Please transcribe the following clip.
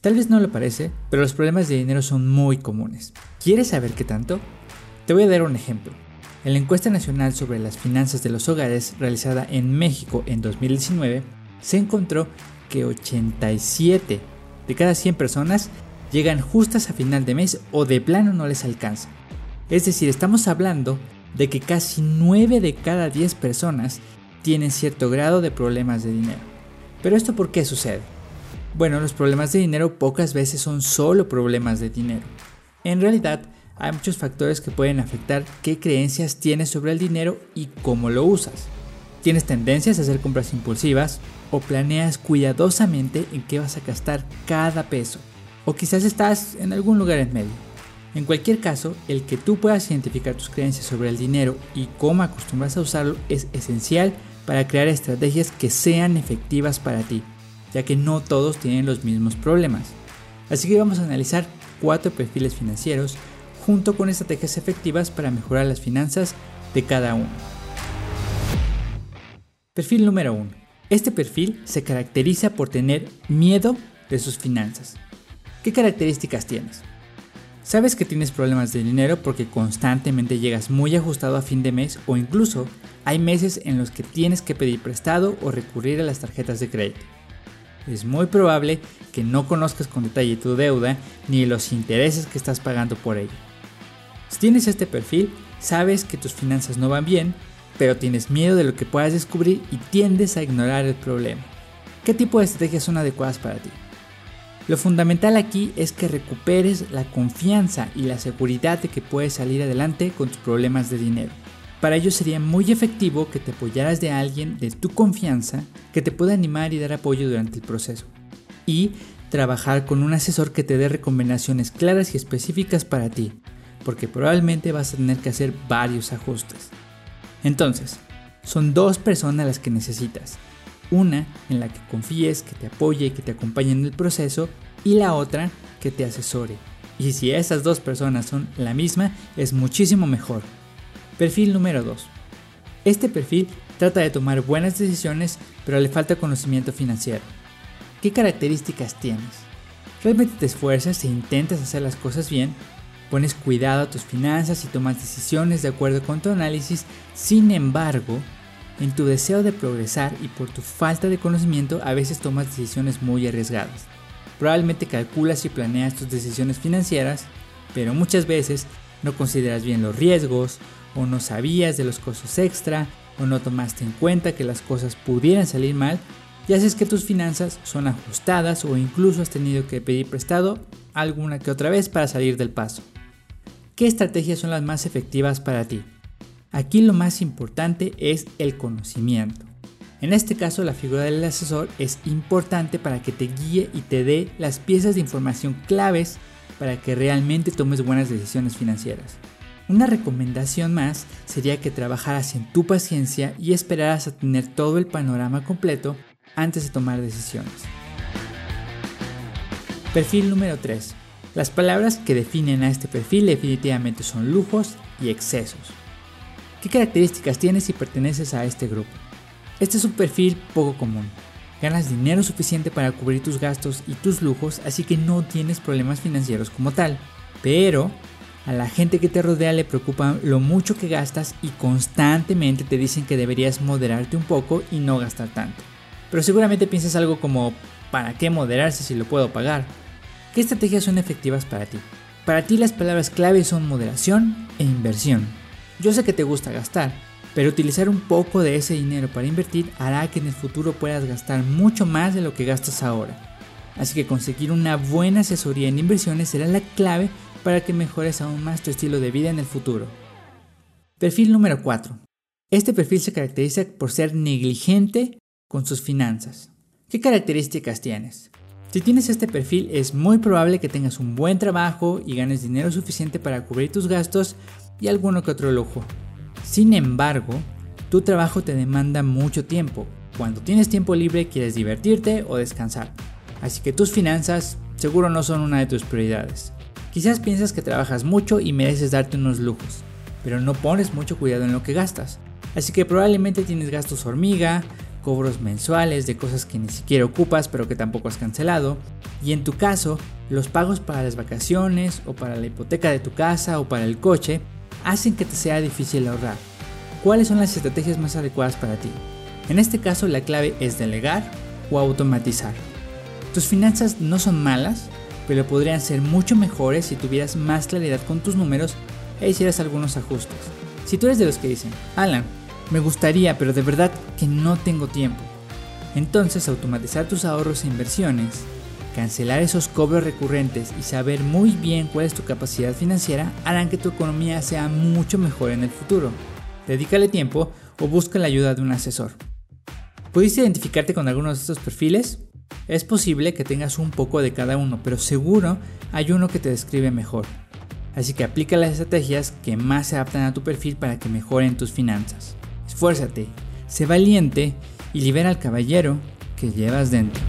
Tal vez no lo parece, pero los problemas de dinero son muy comunes. ¿Quieres saber qué tanto? Te voy a dar un ejemplo. En la encuesta nacional sobre las finanzas de los hogares realizada en México en 2019, se encontró que 87 de cada 100 personas llegan justas a final de mes o de plano no les alcanza. Es decir, estamos hablando de que casi 9 de cada 10 personas tienen cierto grado de problemas de dinero. Pero esto por qué sucede? Bueno, los problemas de dinero pocas veces son solo problemas de dinero. En realidad, hay muchos factores que pueden afectar qué creencias tienes sobre el dinero y cómo lo usas. ¿Tienes tendencias a hacer compras impulsivas o planeas cuidadosamente en qué vas a gastar cada peso? O quizás estás en algún lugar en medio. En cualquier caso, el que tú puedas identificar tus creencias sobre el dinero y cómo acostumbras a usarlo es esencial para crear estrategias que sean efectivas para ti ya que no todos tienen los mismos problemas. Así que vamos a analizar cuatro perfiles financieros junto con estrategias efectivas para mejorar las finanzas de cada uno. Perfil número 1. Este perfil se caracteriza por tener miedo de sus finanzas. ¿Qué características tienes? Sabes que tienes problemas de dinero porque constantemente llegas muy ajustado a fin de mes o incluso hay meses en los que tienes que pedir prestado o recurrir a las tarjetas de crédito es muy probable que no conozcas con detalle tu deuda ni los intereses que estás pagando por ella. Si tienes este perfil, sabes que tus finanzas no van bien, pero tienes miedo de lo que puedas descubrir y tiendes a ignorar el problema. ¿Qué tipo de estrategias son adecuadas para ti? Lo fundamental aquí es que recuperes la confianza y la seguridad de que puedes salir adelante con tus problemas de dinero. Para ello sería muy efectivo que te apoyaras de alguien de tu confianza que te pueda animar y dar apoyo durante el proceso. Y trabajar con un asesor que te dé recomendaciones claras y específicas para ti, porque probablemente vas a tener que hacer varios ajustes. Entonces, son dos personas las que necesitas. Una en la que confíes, que te apoye y que te acompañe en el proceso, y la otra que te asesore. Y si esas dos personas son la misma, es muchísimo mejor Perfil número 2. Este perfil trata de tomar buenas decisiones, pero le falta conocimiento financiero. ¿Qué características tienes? ¿Realmente te esfuerzas e intentas hacer las cosas bien? ¿Pones cuidado a tus finanzas y tomas decisiones de acuerdo con tu análisis? Sin embargo, en tu deseo de progresar y por tu falta de conocimiento a veces tomas decisiones muy arriesgadas. Probablemente calculas y planeas tus decisiones financieras, pero muchas veces no consideras bien los riesgos, o no sabías de los costos extra, o no tomaste en cuenta que las cosas pudieran salir mal, y haces que tus finanzas son ajustadas o incluso has tenido que pedir prestado alguna que otra vez para salir del paso. ¿Qué estrategias son las más efectivas para ti? Aquí lo más importante es el conocimiento. En este caso la figura del asesor es importante para que te guíe y te dé las piezas de información claves para que realmente tomes buenas decisiones financieras. Una recomendación más sería que trabajaras en tu paciencia y esperaras a tener todo el panorama completo antes de tomar decisiones. Perfil número 3. Las palabras que definen a este perfil definitivamente son lujos y excesos. ¿Qué características tienes si perteneces a este grupo? Este es un perfil poco común. Ganas dinero suficiente para cubrir tus gastos y tus lujos, así que no tienes problemas financieros como tal. Pero a la gente que te rodea le preocupa lo mucho que gastas y constantemente te dicen que deberías moderarte un poco y no gastar tanto. Pero seguramente piensas algo como, ¿para qué moderarse si lo puedo pagar? ¿Qué estrategias son efectivas para ti? Para ti las palabras clave son moderación e inversión. Yo sé que te gusta gastar, pero utilizar un poco de ese dinero para invertir hará que en el futuro puedas gastar mucho más de lo que gastas ahora. Así que conseguir una buena asesoría en inversiones será la clave para que mejores aún más tu estilo de vida en el futuro. Perfil número 4. Este perfil se caracteriza por ser negligente con sus finanzas. ¿Qué características tienes? Si tienes este perfil es muy probable que tengas un buen trabajo y ganes dinero suficiente para cubrir tus gastos y alguno que otro lujo. Sin embargo, tu trabajo te demanda mucho tiempo. Cuando tienes tiempo libre quieres divertirte o descansar. Así que tus finanzas seguro no son una de tus prioridades. Quizás piensas que trabajas mucho y mereces darte unos lujos, pero no pones mucho cuidado en lo que gastas. Así que probablemente tienes gastos hormiga, cobros mensuales de cosas que ni siquiera ocupas pero que tampoco has cancelado, y en tu caso, los pagos para las vacaciones o para la hipoteca de tu casa o para el coche hacen que te sea difícil ahorrar. ¿Cuáles son las estrategias más adecuadas para ti? En este caso la clave es delegar o automatizar. Tus finanzas no son malas, pero podrían ser mucho mejores si tuvieras más claridad con tus números e hicieras algunos ajustes. Si tú eres de los que dicen, Alan, me gustaría, pero de verdad que no tengo tiempo. Entonces automatizar tus ahorros e inversiones, cancelar esos cobros recurrentes y saber muy bien cuál es tu capacidad financiera harán que tu economía sea mucho mejor en el futuro. Dedícale tiempo o busca la ayuda de un asesor. ¿Pudiste identificarte con alguno de estos perfiles? Es posible que tengas un poco de cada uno, pero seguro hay uno que te describe mejor. Así que aplica las estrategias que más se adaptan a tu perfil para que mejoren tus finanzas. Esfuérzate, sé valiente y libera al caballero que llevas dentro.